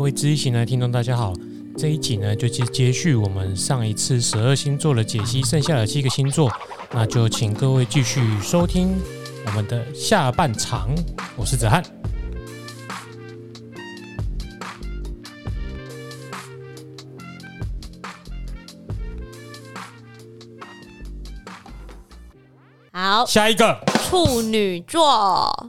各位知易行的听众，大家好。这一集呢，就接接续我们上一次十二星座的解析，剩下的七个星座，那就请各位继续收听我们的下半场。我是子翰。好，下一个。处女座。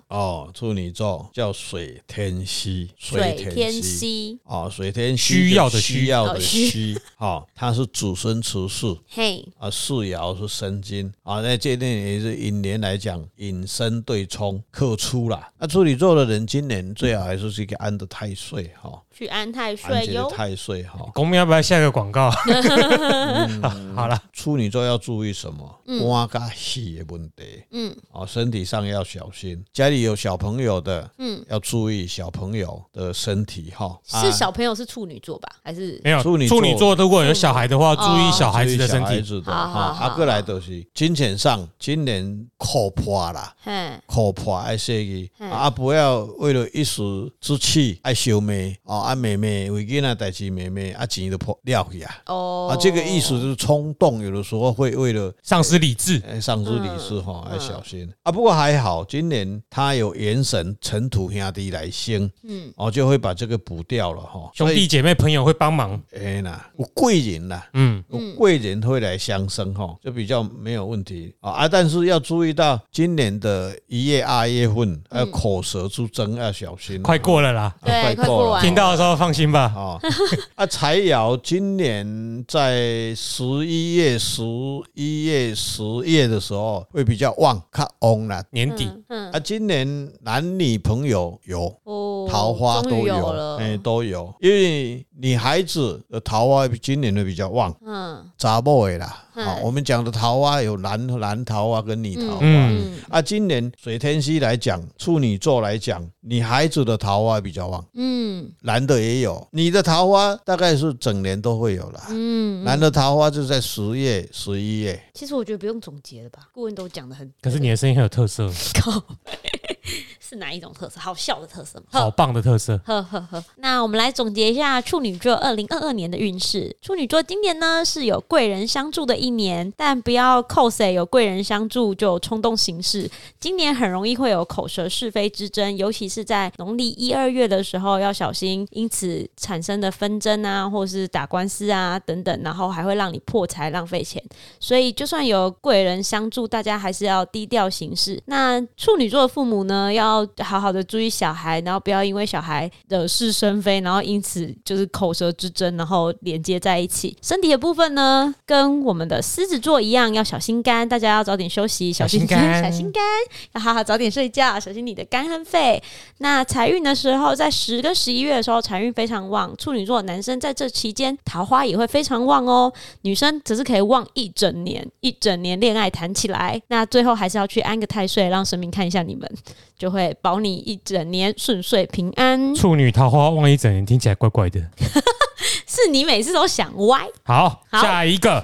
哦，处女座叫水天希，水天希哦，水天需要的需要的需，哦，它是主生持世，嘿。啊，世爻是生金。啊，那这点也是引年来讲，引申对冲克出啦。那处女座的人今年最好还是去给安的太岁哈，去安太岁哟，太岁哈。公明要不要下个广告？好了，处女座要注意什么？肝跟气的问题，嗯，哦。身体上要小心，家里有小朋友的，嗯，要注意小朋友的身体哈。是小朋友是处女座吧？还是没有处女处女座？如果有小孩的话，注意小孩子的身体。哈，阿过来都是金钱上，今年可破啦，可破爱说句啊，不要为了一时之气爱小妹哦，啊妹妹为囡仔代志，妹妹啊钱都破掉去啊。哦，啊这个意思就是冲动，有的时候会为了丧失理智，丧失理智哈，要小心。啊，不过还好，今年他有元神尘土兄弟来生，嗯，哦，就会把这个补掉了哈。兄弟姐妹朋友会帮忙，哎呐，有贵人呐，嗯，有贵人会来相生哈，就比较没有问题啊。啊但是要注意到今年的一月、二月份，要口舌之争要小心。快过了啦，对，快过了，听到的时候放心吧。啊，啊，柴窑今年在十一月、十一月、十月的时候会比较旺，看年底，啊，今年男女朋友有，桃花都有，哎，都有，因为女孩子的桃花今年会比较旺，嗯，查某的啦，好，我们讲的桃花有男男桃花跟女桃花，啊，今年水天蝎来讲，处女座来讲，女孩子的桃花比较旺，嗯，男的也有，你的桃花大概是整年都会有啦，嗯，男的桃花就在十月、十一月。其实我觉得不用总结了吧，顾问都讲的很，可是你的声音很有特色。是哪一种特色？好笑的特色吗？好棒的特色。呵呵呵。那我们来总结一下处女座二零二二年的运势。处女座今年呢是有贵人相助的一年，但不要扣谁有贵人相助就冲动行事。今年很容易会有口舌是非之争，尤其是在农历一二月的时候要小心，因此产生的纷争啊，或是打官司啊等等，然后还会让你破财浪费钱。所以就算有贵人相助，大家还是要低调行事。那处女座的父母呢，要好好的注意小孩，然后不要因为小孩惹是生非，然后因此就是口舌之争，然后连接在一起。身体的部分呢，跟我们的狮子座一样，要小心肝，大家要早点休息，小心肝，小心肝，要好好早点睡觉，小心你的肝和肺。那财运的时候，在十跟十一月的时候，财运非常旺。处女座男生在这期间桃花也会非常旺哦，女生则是可以旺一整年，一整年恋爱谈起来。那最后还是要去安个太岁，让神明看一下你们，就会。保你一整年顺遂平安。处女桃花旺一整年，听起来怪怪的。是你每次都想歪。好，好下一个。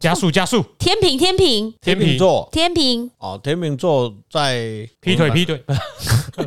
加速加速，天平天平天平座天平哦，天平座在劈腿劈腿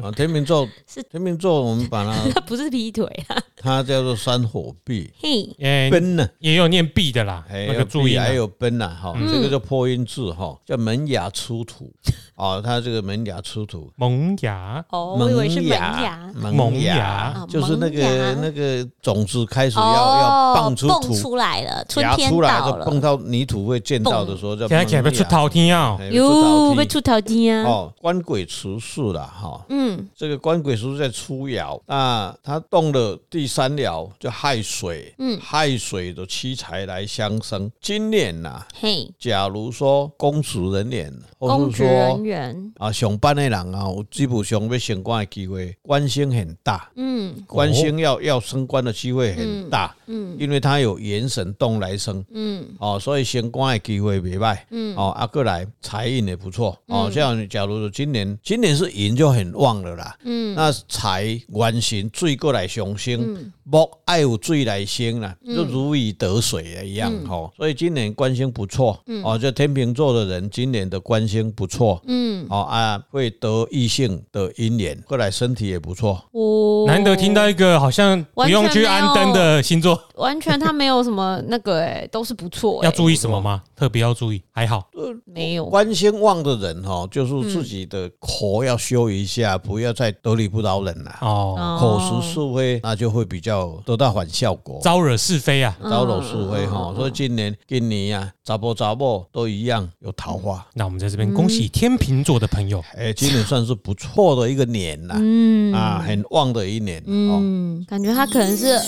啊，天秤座 是天秤座，我们把它 不是劈腿啊，它叫做山火壁，嘿，奔呢也有念壁的啦，那个注意还有奔呐哈，这个叫破音字哈，叫门牙出土。哦，它这个门牙出土，萌芽哦，我以为是萌芽，萌芽就是那个那个种子开始要要蹦出土出来了，春天到了，蹦到泥。土会见到的时候叫萌芽，出头天啊，哟，会出头天啊！哦，官鬼持世了哈，嗯，这个官鬼叔在初爻，那他动了第三爻就亥水，嗯，亥水的七财来相生。今年呐，嘿，假如说公职人员，公职人员啊，上班的人啊，基本上要升官的机会，官星很大，嗯，官星要要升官的机会很大，嗯，因为他有元神动来生，嗯，哦，所以。升官的机会没坏，嗯，哦，阿过来财运也不错，哦，像假如说今年，今年是寅就很旺。旺了啦。嗯，那财元神水过来上升，木爱有水来生啦，就如鱼得水一样哈。所以今年官星不错，哦，就天秤座的人今年的官星不错，嗯，哦啊，会得异性的姻缘，过来身体也不错。哦，难得听到一个好像不用去安灯的星座，完全他没有什么那个哎，都是不错。要注意什么吗？特别要注意？还好，呃没有。官星旺的人哈，就是自己的口要修一下，不要再得理不饶人了。哦，口舌是非，那就会比较得到反效果，招惹是非啊，招惹是非哈。所以今年、今年呀，查甫查某都一样有桃花。那我们在这边恭喜天秤座的朋友，哎，今年算是不错的一个年呐，嗯啊，很旺的一年。嗯，感觉他可能是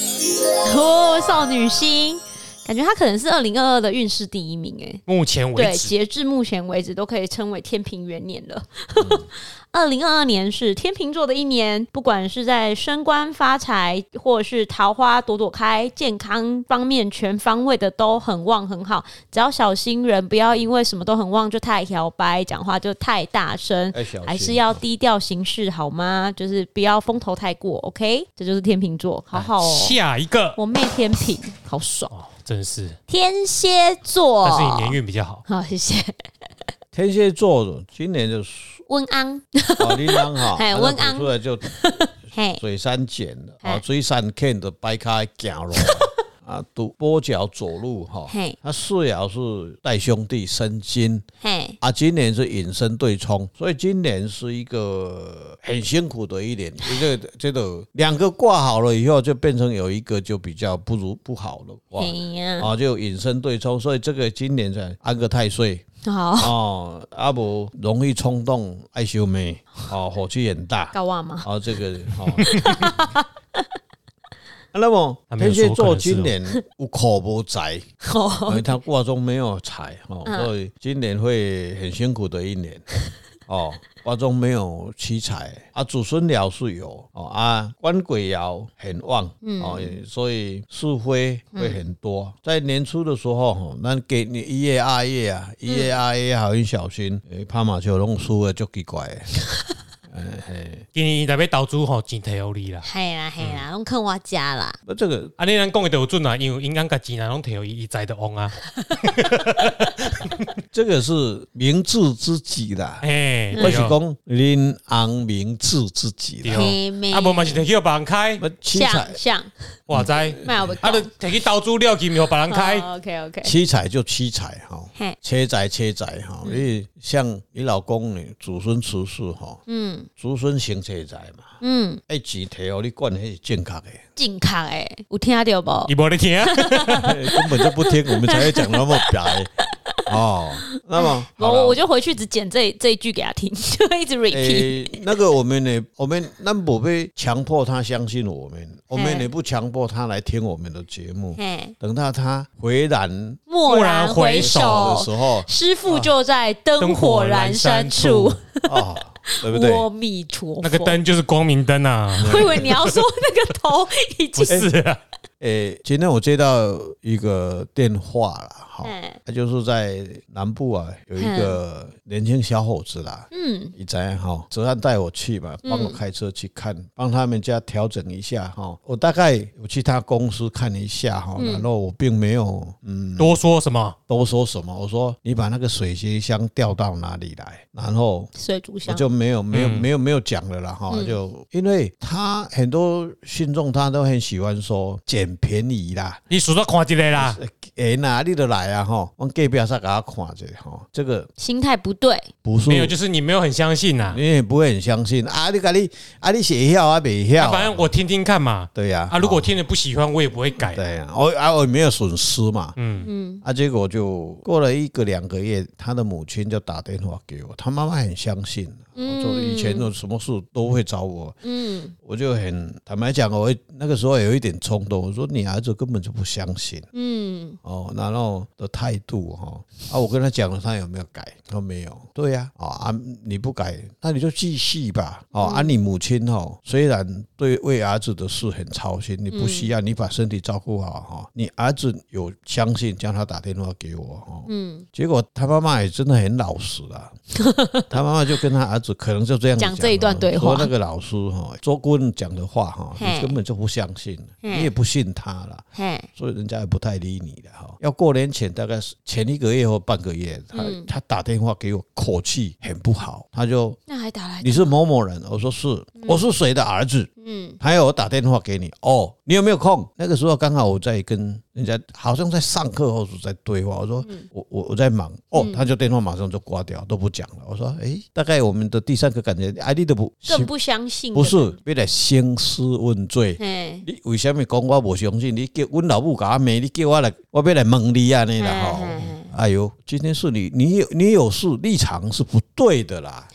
哦，少女心。感觉他可能是二零二二的运势第一名诶，目前为止，对，截至目前为止都可以称为天平元年了。二零二二年是天秤座的一年，不管是在升官发财，或者是桃花朵朵开，健康方面全方位的都很旺很好。只要小心人，不要因为什么都很旺就太摇摆，讲话就太大声，还是要低调行事好吗？就是不要风头太过。OK，这就是天秤座，好好哦。下一个，我妹天秤，好爽。真是。天蝎座，但是你年运比较好。好，谢谢。天蝎座今年就温安，好，你当好，温安。出来就水山减了，啊，水山看的掰开走路，啊，跺跛脚走路哈。他四爻是带兄弟生金，啊，今年是引申对冲，所以今年是一个很辛苦的一年。这个这个两个挂好了以后，就变成有一个就比较不如不好了哇，啊，就引申对冲，所以这个今年才安个太岁。好哦，阿伯容易冲动，爱修眉，哦，火气很大，高旺吗？哦，这个哦。那么天蝎座今年无口无财，因为他卦中没有财，哦，所以今年会很辛苦的一年。哦，卦中没有妻财啊，祖孙爻是有哦啊，官鬼爻很旺，嗯、哦，所以是非会很多。嗯、在年初的时候，那给你一月二月啊，一月二月好很小心，诶，拍马球弄输了就奇怪。今年特别投资吼，钱摕互你啦，系啦系啦，拢坑我家啦。那这个，啊，你咱讲的都有准啊，因为银行甲钱拢摕互伊，伊在的旺啊。这个是明智之举啦，哎，我是讲银行明智之举啦。啊，无嘛是摕去予别人开，七彩像，哇塞，啊，都摕去投资了，去予别人开。OK OK，七彩就七彩哈，车载车载哈，因为像你老公呢，祖孙出世哈，嗯。祖孙行车财嘛，嗯，哎，钱提哦，你管迄是正确的，正确诶，有听到无？你没得听，根本就不听，我们才会讲那么白 哦。那么，我我就回去只剪这这一句给他听，就一直 repeat。那个我们呢，我们那不被强迫他相信我们，我们也不强迫他来听我们的节目。等到他回然蓦然回首的时候，师傅就在灯火阑珊处。对不对？阿弥陀佛，那个灯就是光明灯啊！我以为你要说那个头已经不是啊。诶，今天我接到一个电话了，哈，他就是在南部啊，有一个年轻小伙子啦，嗯，你怎样哈？哲瀚带我去嘛，帮我开车去看，帮他们家调整一下哈。我大概我去他公司看一下哈，然后我并没有嗯多说什么，多说什么。我说你把那个水接箱调到哪里来，然后水族箱我就没有没有没有没有讲了啦哈，就因为他很多信众他都很喜欢说捡便宜啦，你数到看一个啦，哎哪里都来啊吼？我隔壁上给他看着哈，这个心态不对，不是没有，就是你没有很相信呐，你也不会很相信啊。你赶紧啊，你写票啊，没票，反正我听听看嘛。对呀，啊，如果听了不喜欢，我也不会改。对呀，我啊我也没有损失嘛。嗯嗯，啊，结果就过了一个两个月，他的母亲就打电话给我，他妈妈很相信。我做以前的什么事都会找我，嗯，我就很坦白讲，我那个时候有一点冲动，我说你儿子根本就不相信，嗯，哦，然后的态度哈，啊，我跟他讲了，他有没有改？他说没有，对呀，啊，你不改，那你就继续吧，哦，啊，你母亲哦，虽然对为儿子的事很操心，你不需要，你把身体照顾好哈，你儿子有相信，叫他打电话给我哈，嗯，结果他妈妈也真的很老实啊，他妈妈就跟他儿子。子可能就这样讲这一段对话。说那个老师哈，周顾问讲的话哈，你根本就不相信，你也不信他了，所以人家也不太理你了哈。要过年前大概是前一个月或半个月，他他打电话给我，口气很不好，他就那还打来，你是某某人？我说是，我是谁的儿子？嗯，还有我打电话给你哦，你有没有空？那个时候刚好我在跟人家好像在上课或者在对话，我说我我我在忙哦，他就电话马上就挂掉，都不讲了。我说哎，大概我们的第三个感觉，哎，你都不更不相信，不是，别来兴师问罪。你为什么讲我不相信？你叫我老母搞没？你叫我来，我别来问你啊！你啦哈，哎呦，今天是你，你有你有事，立场是不对的啦。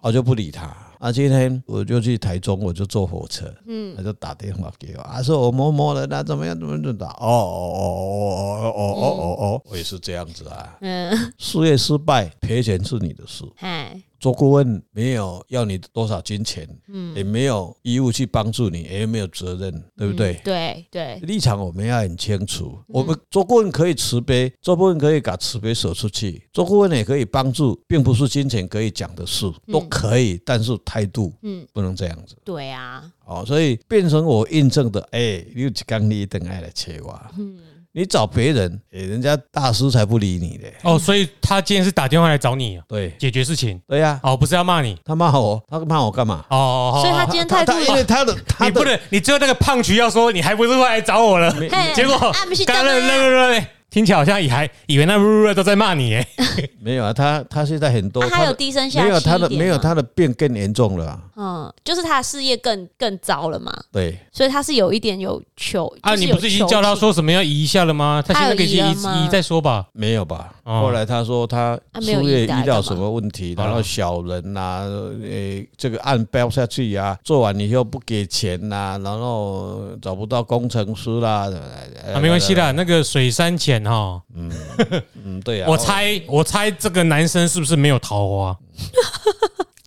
我就不理他。啊，今天我就去台中，我就坐火车，嗯，他就打电话给我，啊，说我摸摸了，那，怎么样，怎么怎么打，哦哦哦哦哦哦哦哦，我也是这样子啊，嗯，事业失败赔钱是你的事，嗯。做顾问没有要你多少金钱，嗯，也没有义务去帮助你，也没有责任，对不对？嗯、对对，立场我们要很清楚。我们做顾问可以慈悲，做顾问可以把慈悲舍出去，做顾问也可以帮助，并不是金钱可以讲的事，都可以，但是态度，嗯，不能这样子。对啊，哦，所以变成我印证的，哎，有几刚你一定爱来切我，嗯。你找别人，人家大师才不理你的哦，所以他今天是打电话来找你，对，解决事情，对呀，哦，不是要骂你，他骂我，他骂我干嘛？哦，所以他今天态度，因为他的，你不能，你最后那个胖橘要说，你还不是会来找我了，结果刚刚那个那个那个。听起来好像也还以为那噜噜都在骂你耶，没有啊，他他现在很多，他有低声下气，没有他的没有他的变更严重了，嗯，就是他的事业更更糟了嘛，对，所以他是有一点有求啊，你不是已经叫他说什么要移一下了吗？他现在可以移移再说吧，没有吧？后来他说他事业遇到什么问题，然后小人呐，诶，这个案标下去呀，做完以后不给钱呐，然后找不到工程师啦，啊，没关系啦，那个水山浅。哈，嗯 嗯，对呀，我猜我猜这个男生是不是没有桃花？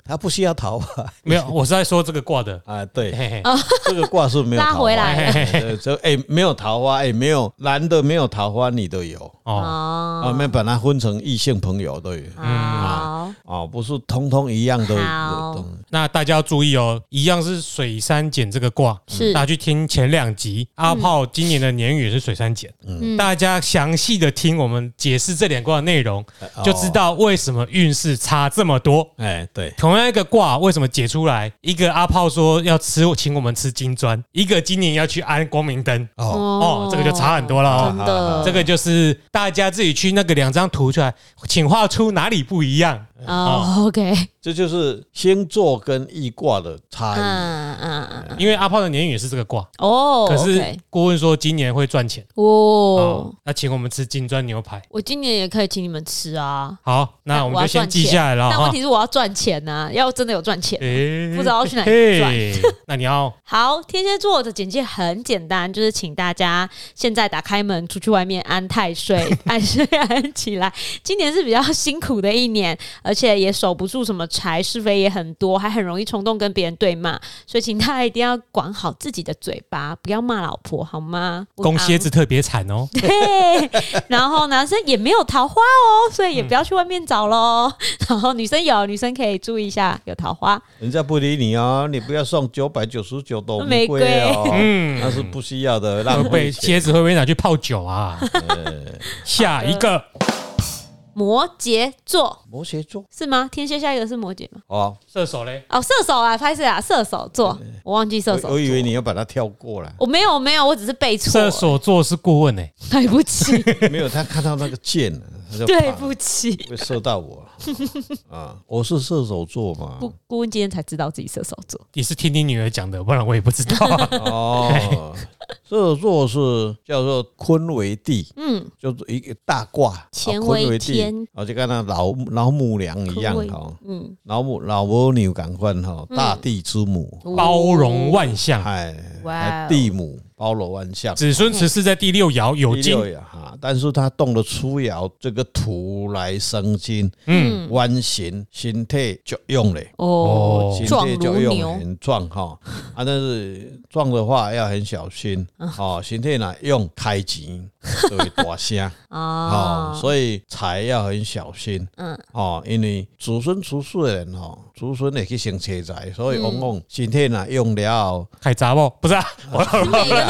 他不需要桃花，没有，我是在说这个卦的。啊，对，这个卦是没有桃花，拉回来，就哎，没有桃花，哎，没有男的没有桃花，女的有。哦，我们把它分成异性朋友都有，嗯，哦，不是通通一样的。好，那大家要注意哦，一样是水山简这个卦，是大家去听前两集，阿炮今年的年运是水山简，嗯，大家详细的听我们解释这两卦的内容，就知道为什么运势差这么多，哎，对，同样。一个卦为什么解出来？一个阿炮说要吃，请我们吃金砖；一个今年要去安光明灯。哦哦，这个就差很多了。真的，这个就是大家自己去那个两张图出来，请画出哪里不一样。哦，OK，这就是星座跟易卦的差异。嗯嗯嗯，因为阿炮的年运也是这个卦哦。可是顾问说今年会赚钱哦。那请我们吃金砖牛排，我今年也可以请你们吃啊。好，那我们就先记下来了。但问题是我要赚钱呐，要真的有赚钱，不知道去哪里赚。那你要好，天蝎座的简介很简单，就是请大家现在打开门出去外面安太岁，安睡安起来。今年是比较辛苦的一年。而且也守不住什么柴，是非也很多，还很容易冲动跟别人对骂，所以请大家一定要管好自己的嘴巴，不要骂老婆，好吗？公蝎子特别惨哦。对，然后男生也没有桃花哦，所以也不要去外面找喽。嗯、然后女生有，女生可以注意一下有桃花。人家不理你哦，你不要送九百九十九朵玫瑰哦，嗯，那是不需要的，浪费。蝎子会不会拿去泡酒啊？下一个。摩羯座，摩羯座是吗？天蝎下一个是摩羯吗？哦，射手嘞？哦，射手啊，拍摄啊，射手座，我忘记射手。我以为你要把它跳过了。我没有，没有，我只是背错。射手座是顾问呢，对不起。没有，他看到那个箭，对不起，会射到我 啊！我是射手座嘛。顾顾问今天才知道自己射手座，你是听你女儿讲的，不然我也不知道。哦。射手座是叫做坤为地，嗯，就是一个大卦，乾为天，啊，就跟那老老母娘一样哈，嗯，老母老母牛感官哈，大地之母，包容万象，哎，地母。包罗万象。子孙持世在第六爻有金。哈，但是他动了初爻这个土来生金，嗯，弯形形态就用了。哦，形态就用很壮哈。啊，但是壮的话要很小心 哦，形态呢用开吉，所以大声。哦，所以财要很小心，嗯，哦，因为子孙出世的人哦，子孙也去生车财，所以往往形态呢用了开闸不？不是啊，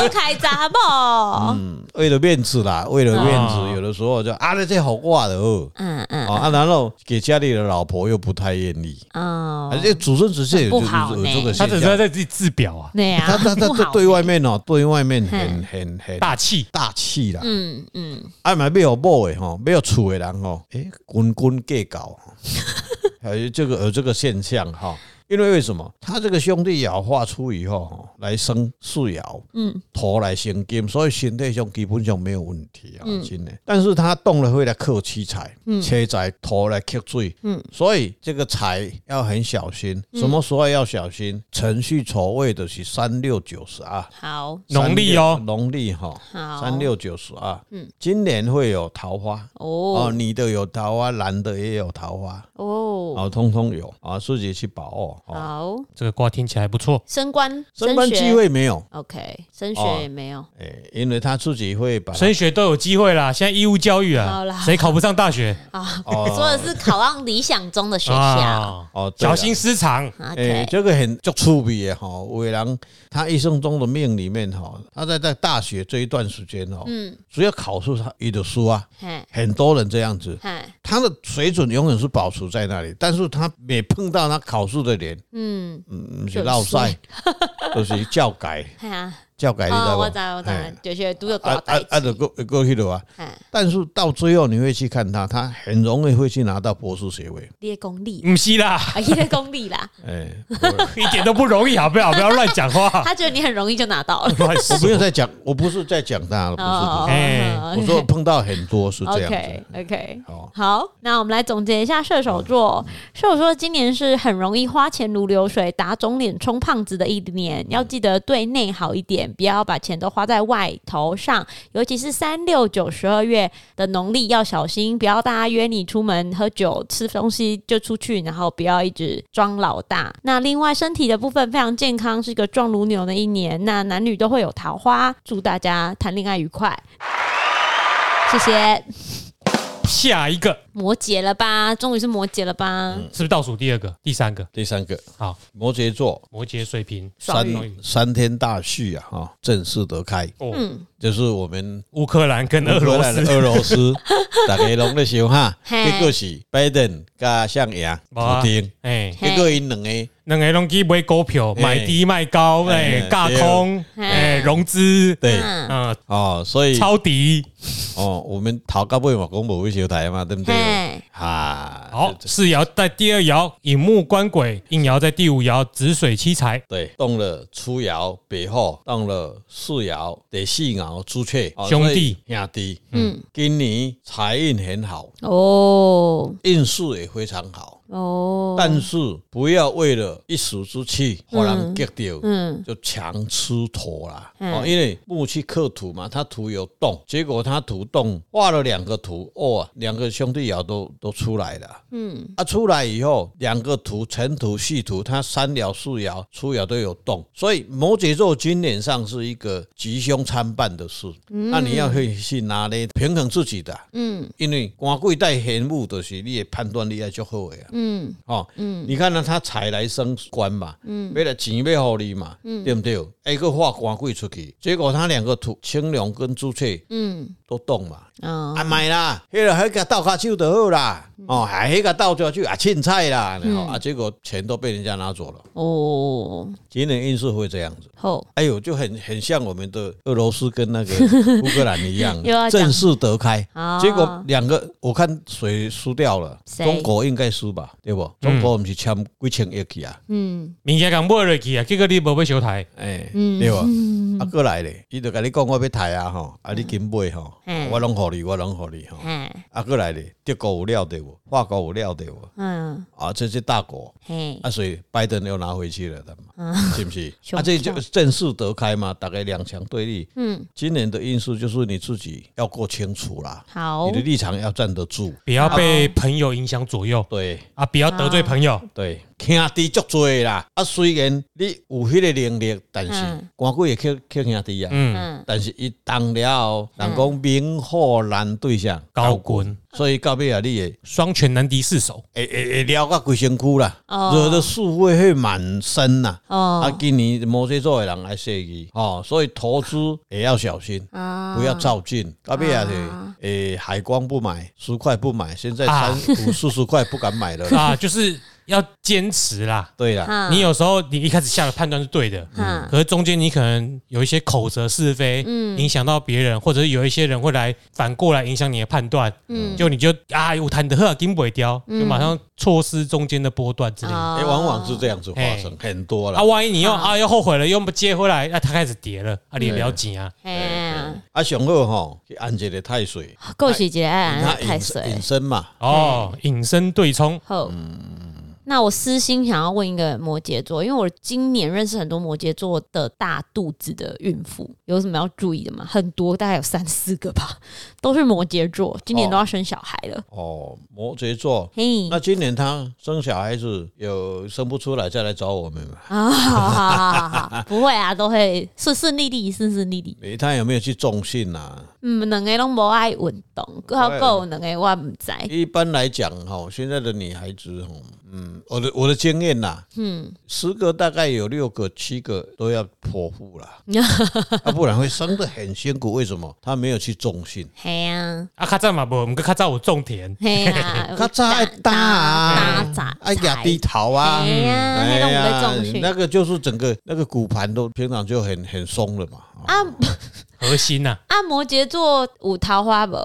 嗯，为了面子啦，为了面子，有的时候就啊，那这好挂的哦，嗯嗯，啊，然后给家里的老婆又不太愿意，哦，而且子孙直接有有这个现象，他只是在自己自表啊，对呀，他他他对外面哦，对外面很很很大气。大气啦，嗯嗯，啊，买没有某的哈，没有厝的人哦，诶，滚滚计较，还有这个有这个现象哈。因为为什么？他这个兄弟爻画出以后哈，来生四爻，嗯，头来生金，所以形态上基本上没有问题啊，真的。但是他动了会来克七财，车财头来克水，嗯，所以这个财要很小心。什么时候要小心？程序丑位的是三六九十二，好，农历哦，农历哈，三六九十二，嗯，今年会有桃花。哦，女的有桃花，男的也有桃花。哦，好，通通有。啊，自己去把握。好，这个卦听起来不错。升官，升官机会没有？OK，升学也没有。哎，因为他自己会把升学都有机会啦。现在义务教育啊，谁考不上大学啊？说的是考上理想中的学校哦，小心失常。哎，这个很就粗鄙的哈。伟良他一生中的命里面哈，他在在大学这一段时间哦，嗯，只要考试他一读书啊，很多人这样子，他的水准永远是保持在那里，但是他每碰到他考试的人。嗯。嗯，是闹赛，都 是教改。教改你知道不？我知，我知，就是读了多少代。按着过过去的话，但是到最后你会去看他，他很容易会去拿到博士学位。列功利，不是啦，列功利啦。哎，一点都不容易，好不好？不要乱讲话。他觉得你很容易就拿到了。我不用再讲，我不是在讲他，不是。哎，我说碰到很多是这样子。OK OK，好，好，那我们来总结一下射手座。射手座今年是很容易花钱如流水、打肿脸充胖子的一年，要记得对内好一点。不要把钱都花在外头上，尤其是三六九十二月的农历要小心，不要大家约你出门喝酒吃东西就出去，然后不要一直装老大。那另外身体的部分非常健康，是一个壮如牛的一年。那男女都会有桃花，祝大家谈恋爱愉快。谢谢。下一个摩羯了吧？终于是摩羯了吧？是不是倒数第二个、第三个？第三个。好，摩羯座，摩羯水瓶，三三天大序啊！哈，正式得开。嗯，就是我们乌克兰跟俄罗斯，俄罗斯 大家拢在想哈，结果是拜登加上牙普丁，哎，结果因两个。两个拢去买股票，买低卖高，哎，架空，哎，融资，对，嗯，哦，所以抄底，哦，我们头到尾嘛，公布会小台嘛，对不对？哈，好，四爻在第二爻，引木官鬼，应爻在第五爻，子水七财，对，动了初爻白虎，动了四爻得四爻朱雀，兄弟。兄弟，嗯，今年财运很好。哦，运势也非常好。哦，但是不要为了一时之气，忽然结掉，嗯，就强吃土啦。哦，因为木去克土嘛，它土有洞，结果它土洞挖了两个土，哦，两个兄弟爻都都出来了。嗯，啊，出来以后，两个土辰土戌土，它三爻四爻初爻都有洞，所以摩羯座今年上是一个吉凶参半的事。那你要会去拿捏平衡自己的。嗯，因为官贵带玄武的是你的判断力要较好的啊。嗯，哦，嗯，你看呢，他财来升官嘛，嗯，为了钱要好你嘛，嗯，对不对？一个画官贵出去，结果他两个土青龙跟朱雀，嗯，都动嘛。哦，啊买啦，迄个迄个倒卡手就好啦，哦，还迄个倒下去啊，凊彩啦，然后啊，结果钱都被人家拿走了。哦，今年运势会这样子。哦，哎呦，就很很像我们的俄罗斯跟那个 乌克兰一样，正式得开。结果两个我看谁输掉了？中国应该输吧，对不？中国不是签几千亿去啊？嗯，明天刚买落去啊，结果你无要收台。哎，对吧？啊，过来咧，伊就跟你讲我要抬啊，吼，啊，你紧买吼，我拢我拢互你吼。啊，过来咧，德国有料对无？法国有料对无？嗯，啊，这些大国，啊，所以拜登又拿回去了的嘛，是不是？啊，这就正式得开嘛，大概两强对立。嗯，今年的因素就是你自己要过清楚啦，好，你的立场要站得住，不要被朋友影响左右。对，啊，不要得罪朋友。对。兄弟足多啦，啊，虽然你有迄个能力，但是官贵也克克兄弟啊。嗯，但是一当了，人讲明火难对象高官，所以到尾啊，你也双拳难敌四手，会会会撩个规身躯啦，惹得是非会满身呐。哦，啊，今年摩羯座的人来说伊，哦，所以投资也要小心，不要照进。到尾啊，诶，海光不买，十块不买，现在三五四十块不敢买了。啊，就是。要坚持啦，对啦，你有时候你一开始下的判断是对的，嗯，可是中间你可能有一些口舌是非，嗯，影响到别人，或者是有一些人会来反过来影响你的判断，嗯，就你就啊，我谈的很紧不会掉，就马上错失中间的波段之类的，哎，往往是这样子发生很多了。啊，万一你又啊又后悔了，又不接回来，那他开始跌了，啊，你也不要紧啊，哎，啊，上好哈，按这个太岁，过去节按太水，隐身嘛，哦，隐身对冲，嗯。那我私心想要问一个摩羯座，因为我今年认识很多摩羯座的大肚子的孕妇，有什么要注意的吗？很多，大概有三四个吧，都是摩羯座，今年都要生小孩了。哦，哦，摩羯座，嘿，那今年他生小孩子有生不出来，再来找我们吗？啊，好好好好，不会啊，都会顺顺利利，顺顺利利。他有没有去重训啊？嗯，两个拢无爱运动，够够两个我唔知。一般来讲，哈，现在的女孩子，哈。嗯，我的我的经验呐，嗯，十个大概有六个七个都要剖腹了，啊，不然会生得很辛苦。为什么？她没有去重训。嘿呀，啊，较早嘛无，唔过较早有种田。嘿呀，较早爱打啊，打杂，爱压低头啊。哎呀，那个就是整个那个骨盘都平常就很很松了嘛。啊。核心呐！啊，摩羯座有桃花不？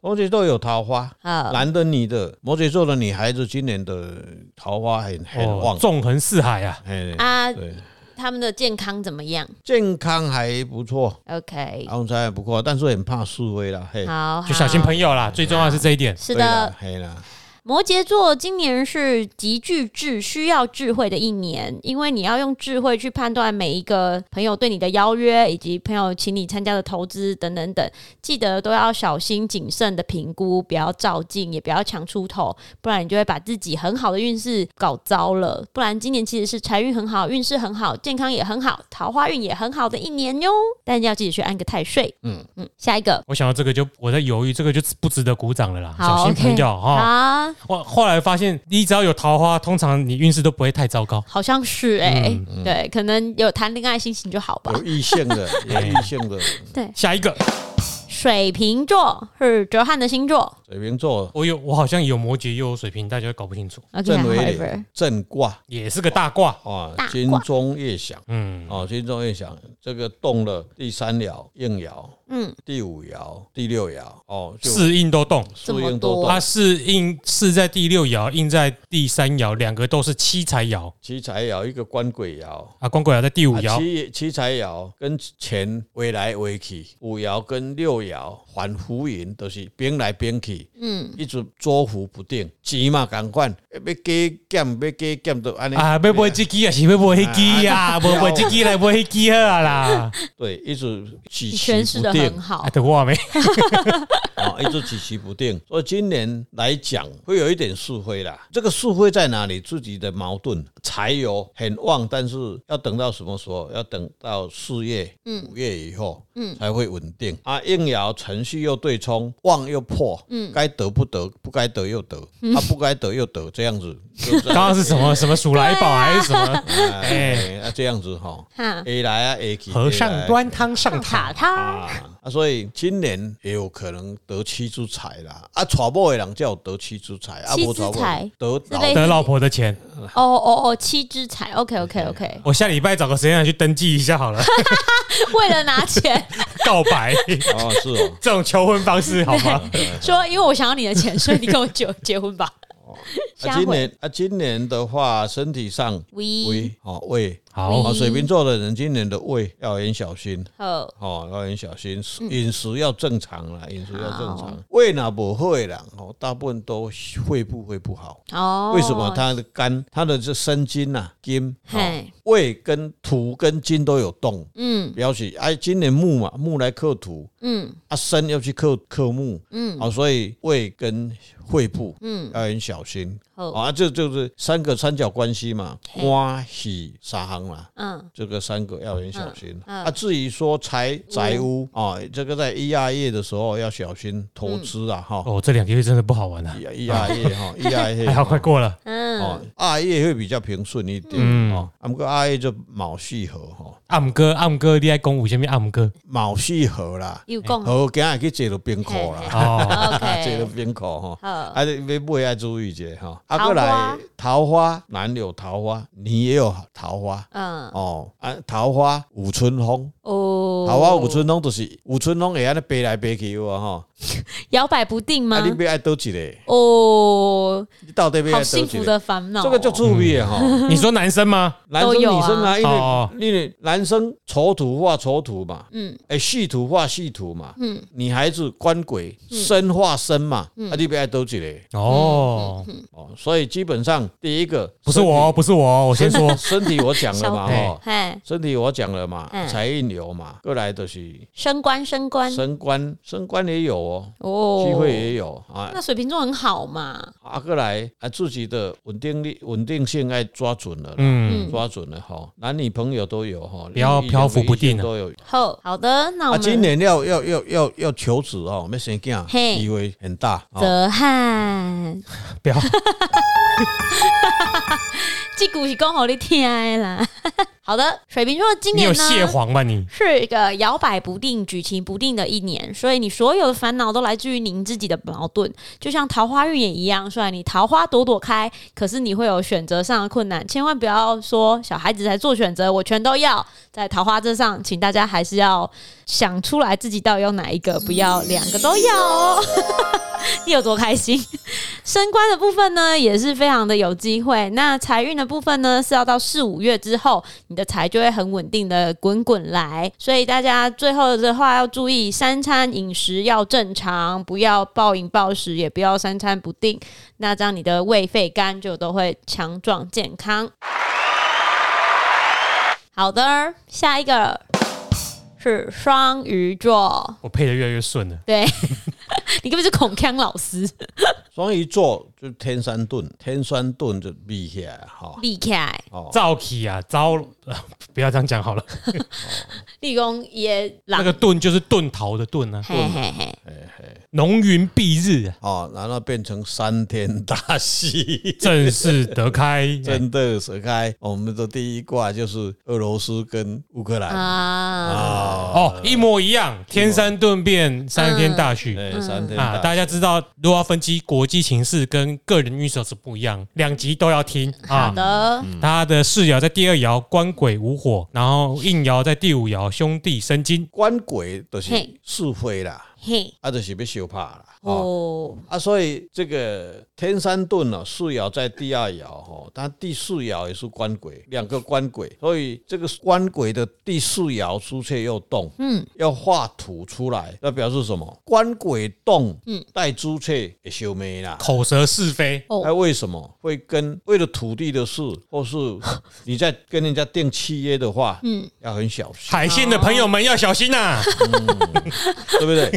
摩羯座有桃花啊，男的女的，摩羯座的女孩子今年的桃花很很旺，纵横四海啊！啊，对，他们的健康怎么样？健康还不错，OK，身材还不错，但是很怕示威啦，嘿，好，就小心朋友啦，最重要是这一点。是的，嘿啦。摩羯座今年是极具智、需要智慧的一年，因为你要用智慧去判断每一个朋友对你的邀约，以及朋友请你参加的投资等等等，记得都要小心谨慎的评估，不要照进，也不要强出头，不然你就会把自己很好的运势搞糟了。不然今年其实是财运很好、运势很好、健康也很好、桃花运也很好的一年哟。但要记得去安个太岁。嗯嗯，下一个，我想到这个就我在犹豫，这个就不值得鼓掌了啦。小心朋友哈。我后来发现，你只要有桃花，通常你运势都不会太糟糕。好像是哎、欸，嗯嗯、对，可能有谈恋爱心情就好吧。有异性的，有异性的。对，下一个。水瓶座是哲瀚的星座。水瓶座，我有，我好像有摩羯又有水瓶，大家搞不清楚。正为正卦。也是个大卦。啊，金钟月响，嗯，哦，金钟月响，这个动了第三爻应爻，嗯，第五爻、第六爻，哦，四应都动，四应都动。它四应是在第六爻，应在第三爻，两个都是七财爻，七财爻一个官鬼爻。啊，官鬼爻在第五爻，七七财爻跟钱围来围去，五爻跟六爻。反浮云都是变来变去，嗯，一直捉浮不定，钱嘛赶快要加减，要加减都安尼啊，要买这支啊，是要买那支啊，不买这支来买那支好啦。对，一直起起不定，好，的话没，啊，一直起起不定。所以今年来讲会有一点是非啦。这个是非在哪里？自己的矛盾，财有很旺，但是要等到什么时候？要等到四月、五月以后，嗯，才会稳定啊。应爻程序又对冲，旺又破，嗯，该得不得，不该得又得，啊，不该得又得，这样子。刚刚是什么什么鼠来宝还是什么？哎，那这样子哈，A 来啊 A 去，和尚端汤上塔塔。啊，所以今年也有可能得妻之财啦。啊，娶某的人叫得妻之财，啊，妻之财得得老婆的钱。哦哦哦，妻之财，OK OK OK。我下礼拜找个时间去登记一下好了。为了拿钱 告白 哦，是哦，这种求婚方式好吗？说，因为我想要你的钱，所以你跟我结结婚吧。啊，今年啊，今年的话，身体上胃哦胃。好，水瓶座的人今年的胃要很小心，好，哦，要很小心，饮食要正常啦，饮食要正常。胃呢不会啦，哦，大部分都肺部会不好。哦，为什么？他的肝，他的这生金呐，金，胃跟土跟金都有动，嗯，表示哎，今年木嘛，木来克土，嗯，啊，生要去克克木，嗯，好，所以胃跟肺部，嗯，要很小心。啊，这就是三个三角关系嘛，欢喜沙行嘛，嗯，这个三个要很小心。啊，至于说财宅屋啊，这个在一二月的时候要小心投资啊，哈。哦，这两个月真的不好玩啊。一二月哈，一二月 还好，快过了。嗯，哦，二月会比较平顺一点。嗯，哦，啊，不过二月就卯戌合哈。暗哥，暗哥，你爱讲有啥物暗哥？卯戌合啦，有讲。好，今日去坐到冰库啦。哦，OK，坐到冰库哈。好，啊，你不要注意一下哈。啊，过来桃花，男有桃花，女也有桃花。嗯，哦，啊，桃花五春风。哦，桃花五春风就是五春风会安尼飞来飞去哇哈。摇摆不定吗？啊，你别爱多几嘞。哦，你到底别爱多几？好幸福的烦恼。这个就注意哈。你说男生吗？男生女生啊，因为因为男生丑土化丑土嘛，嗯，哎，细土化细土嘛，嗯，女孩子官鬼生化生嘛，啊，你别爱多几嘞。哦，哦，所以基本上第一个不是我，不是我，我先说 身体我讲了嘛，哈，身体我讲了嘛，财运流嘛，过来都是升官升官升官升官也有。哦，机会也有啊。那水瓶座很好嘛。啊，过来啊，自己的稳定力、稳定性爱抓准了，嗯，抓准了哈。男女朋友都有哈，不要漂浮不定都有。好好的，那我们今年要要要要要求子哦，没生囝，机会很大。泽汉，不要。这故事讲好你听的啦。好的，水瓶座今年呢，你有蟹黄吧？你是一个摇摆不定、举棋不定的一年，所以你所有的烦恼都来自于您自己的矛盾。就像桃花运也一样，虽然你桃花朵朵开，可是你会有选择上的困难。千万不要说小孩子才做选择，我全都要。在桃花这上，请大家还是要想出来自己到底要哪一个，不要两个都要哦。你有多开心？升官的部分呢，也是非常的有机会。那财运的部分呢，是要到四五月之后，你的财就会很稳定的滚滚来。所以大家最后的话要注意，三餐饮食要正常，不要暴饮暴食，也不要三餐不定。那这样你的胃肺肝就都会强壮健康。好的，下一个是双鱼座。我配的越来越顺了。对。你根本是孔锵老师。双鱼座就天山遁，天山遁就立起来哈，厉害哦，造气啊，造，不要这样讲好了。立功也那个遁就是遁逃的遁啊，嘿嘿嘿，浓云蔽日哦，然后变成三天大戏，正式得开，真的得开。我们的第一卦就是俄罗斯跟乌克兰。啊，哦，一模一样，天山遁变，三天大喜。啊，大家知道，如果要分析国际情势跟个人预设是不一样，两集都要听啊。好的，他的世爻在第二爻，官鬼无火，然后应爻在第五爻，兄弟生金，官鬼都是是非啦。嘿，啊，就是要相拍啦，哦，啊，所以这个天山遁呢，四爻在第二爻哈，它第四爻也是官鬼，两个官鬼，所以这个官鬼的第四爻朱雀又动，嗯，要画土出来，那表示什么？官鬼动，嗯，带朱雀也修没啦，口舌是非，哦，那为什么？会跟为了土地的事，或是 你在跟人家订契约的话，嗯，要很小心，海信的朋友们要小心呐，嗯，对不对？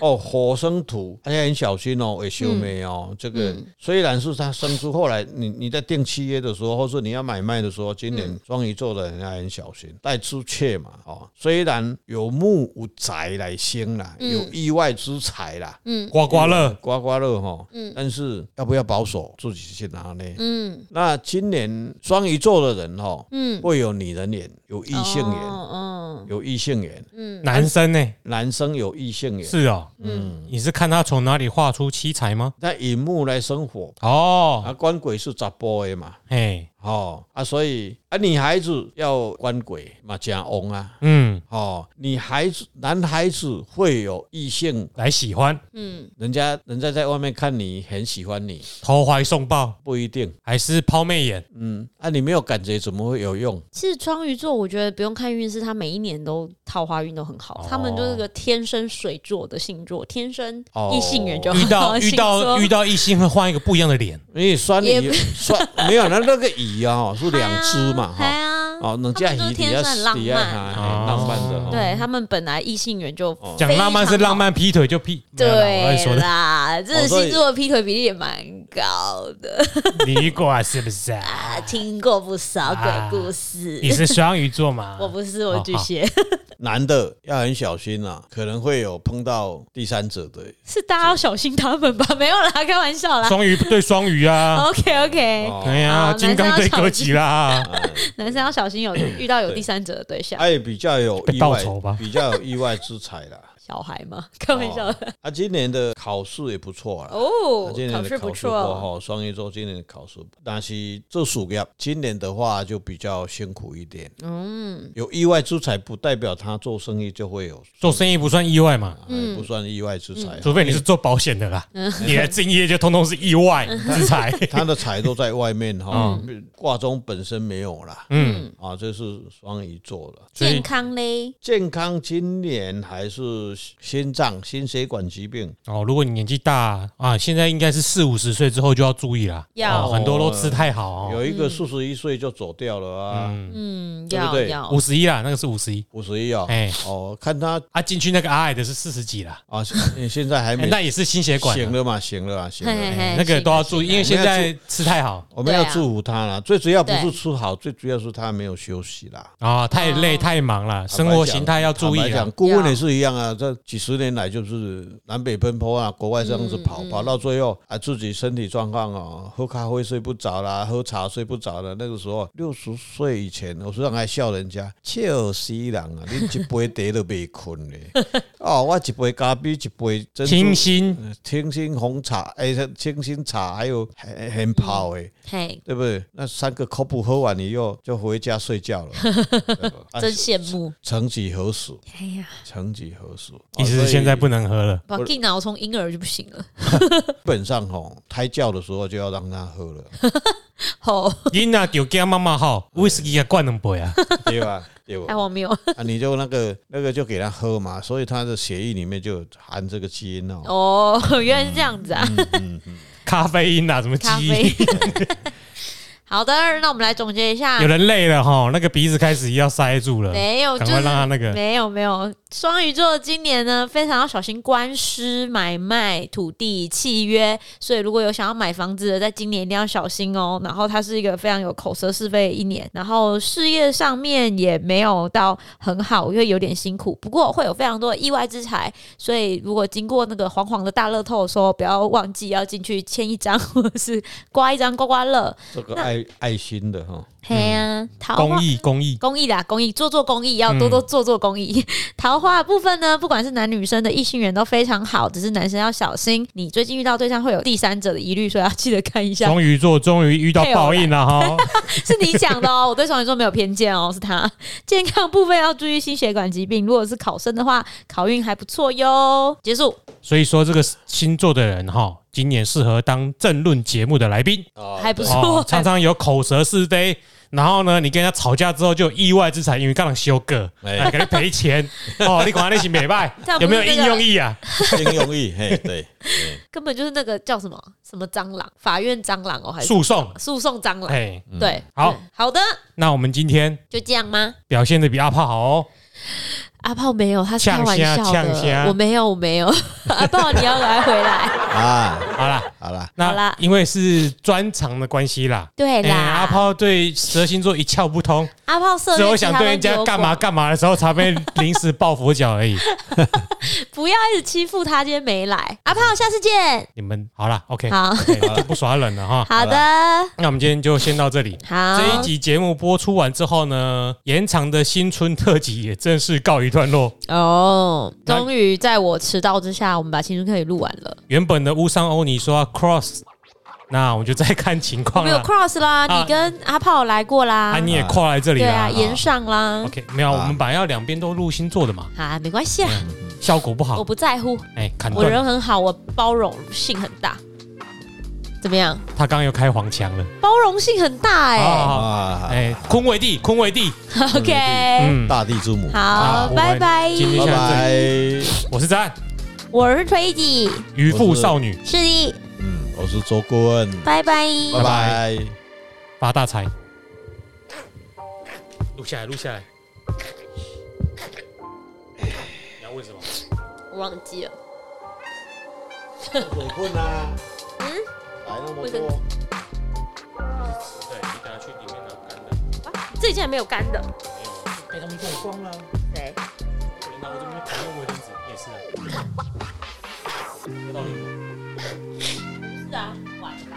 哦，火生土，而且很小心哦，会修眉哦。这个虽然是他生出，后来你你在定契约的时候，或是你要买卖的时候，今年双鱼座的人要很小心，带朱雀嘛，哦，虽然有木无宅来生啦，有意外之财啦，嗯，刮刮乐，刮刮乐哈，嗯，但是要不要保守，自己去拿呢？嗯，那今年双鱼座的人哈，嗯，会有女人缘，有异性缘，嗯。嗯，有异性缘，嗯，男生呢？男生有异性缘，是哦，嗯，你是看他从哪里画出七彩吗？在荧幕来生火哦，啊，官鬼是杂波的嘛，嘿。哦啊，所以啊，女孩子要官鬼嘛，讲翁啊，嗯，哦，女孩子、男孩子会有异性来喜欢，嗯，人家人家在外面看你很喜欢你，投怀送抱。不一定，还是抛媚眼，嗯，啊，你没有感觉怎么会有用？其实双鱼座，我觉得不用看运势，他每一年都桃花运都很好，他们就是个天生水做的星座，天生异性缘就遇到遇到遇到异性会换一个不一样的脸，因为酸鱼酸没有那那个 鱼。啊，是两只嘛，哈，哦，能嫁鱼比较浪漫，浪漫的，对他们本来异性缘就讲浪漫是浪漫，劈腿就劈，对啦，这星座的劈腿比例也蛮高的，你过是不是啊？听过不少鬼故事，你是双鱼座吗？我不是，我巨蟹。男的要很小心啊，可能会有碰到第三者的。是大家要小心他们吧？没有啦，开玩笑啦。双鱼对双鱼啊。OK OK。哎呀，金刚对哥吉拉。男生要小心有 遇到有第三者的对象。哎，比较有意外，比较有意外之财啦。小孩吗？开玩笑的。他今年的考试也不错啊。哦，今年的考试不错哦。双鱼座今年的考试，但是这属鸭今年的话就比较辛苦一点。嗯，有意外之财不代表他做生意就会有。做生意不算意外嘛？嗯，不算意外之财，除非你是做保险的啦。你的敬业就通通是意外之财。他的财都在外面哈，卦中本身没有啦。嗯，啊，这是双鱼座的。健康嘞？健康今年还是。心脏、心血管疾病哦，如果你年纪大啊，现在应该是四五十岁之后就要注意了。要很多都吃太好，有一个四十一岁就走掉了啊。嗯，对不对？五十一啦，那个是五十一，五十一啊。哎，哦，看他啊，进去那个矮的是四十几了啊。现在还没，那也是心血管行了嘛？行了啊，行了。那个都要注意，因为现在吃太好，我们要祝福他了。最主要不是吃好，最主要是他没有休息啦。啊，太累太忙了，生活形态要注意。讲顾问也是一样啊，这几十年来就是南北奔波啊，国外这样子跑，跑到最后啊，自己身体状况啊，喝咖啡睡不着啦，喝茶睡不着了。那个时候六十岁以前，我时常还笑人家笑死人啊！你一杯茶都未困嘞，哦，我一杯咖啡，一杯清新清新红茶，哎，清新茶还有很很泡哎，对不对？那三个 cup 喝完以后就回家睡觉了，真羡慕。曾几何时？哎呀，曾几何时？意思是现在不能喝了。把电脑从婴儿就不行了。基本上吼，胎教的时候就要让他喝了。好，婴儿就给妈妈好，威士忌也灌两杯啊，对吧？对吧？太荒谬啊！你就那个那个就给他喝嘛，所以他的血液里面就含这个基因哦。哦，原来是这样子啊。咖啡因啊，什么基因？好的，那我们来总结一下。有人累了哈，那个鼻子开始要塞住了。没有，赶快让他那个。没有没有，双鱼座今年呢，非常要小心官司、买卖、土地契约。所以如果有想要买房子的，在今年一定要小心哦。然后它是一个非常有口舌是非的一年，然后事业上面也没有到很好，因为有点辛苦。不过会有非常多的意外之财，所以如果经过那个黄黄的大乐透的时候，不要忘记要进去签一张，或者是刮一张刮刮乐。这个爱。爱心的哈，对啊，公益公益公益啦，公益做做公益，要多多做做公益。桃花部分呢，不管是男女生的异性缘都非常好，只是男生要小心，你最近遇到对象会有第三者的疑虑，所以要记得看一下。双鱼座终于遇到报应了哈，是你讲的哦，我对双鱼座没有偏见哦，是他。健康部分要注意心血管疾病，如果是考生的话，考运还不错哟。结束。所以说这个星座的人哈。今年适合当政论节目的来宾，还不错，常常有口舌是非。然后呢，你跟他吵架之后就有意外之财，因为刚刚修个，哎，给他赔钱。哦，你管那些美败，有没有应用意啊？应用意，嘿，对，根本就是那个叫什么什么蟑螂，法院蟑螂哦，还是诉讼诉讼蟑螂？哎，对，好好的。那我们今天就这样吗？表现的比阿炮好哦。阿炮没有，他是开玩笑的。我没有，我没有。阿炮，你要来回来啊！好了，好了，那好啦，因为是专长的关系啦。对啦，阿炮对十二星座一窍不通。阿炮只有想对人家干嘛干嘛的时候，才被临时抱佛脚而已。不要一直欺负他，今天没来。阿炮，下次见。你们好了，OK，好，okay, 就不耍冷了哈。好的，那我们今天就先到这里。好，这一集节目播出完之后呢，延长的新春特辑也正式告一段落。哦，终于在我迟到之下，我们把新春特辑录完了。原本的乌桑欧尼说要 cross。那我们就再看情况了。没有 cross 啦，你跟阿炮来过啦。啊，你也跨来这里了。对啊，延上啦。OK，没有，我们本来要两边都录星座的嘛。啊，没关系啊，效果不好。我不在乎。哎，我人很好，我包容性很大。怎么样？他刚刚又开黄腔了。包容性很大哎。哎，坤为地，坤为地。OK，嗯，大地之母。好，拜拜。拜拜。我是詹，我是推己，渔夫少女。是的。我是周顾问，拜拜，拜拜，发大财，录下来，录下来。你要问什么？我忘记了。水棍啊？嗯？来那么多。对，你等下去里面拿干的。啊？这里竟然没有干的？没有，被他们用光了。谁？拿我这边可用卫生纸也是啊。有道理。是啊，晚了。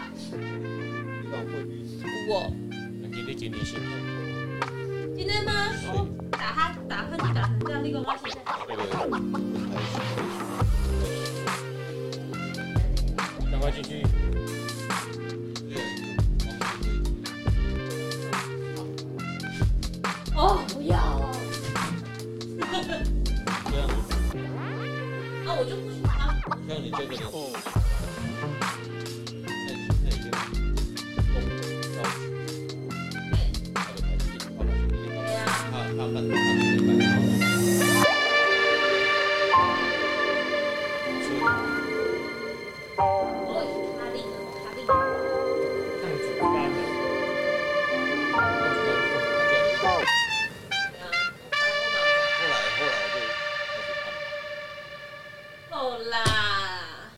我。今天今天辛苦。今天吗？打他打喷嚏打成这样，那个吗？现在。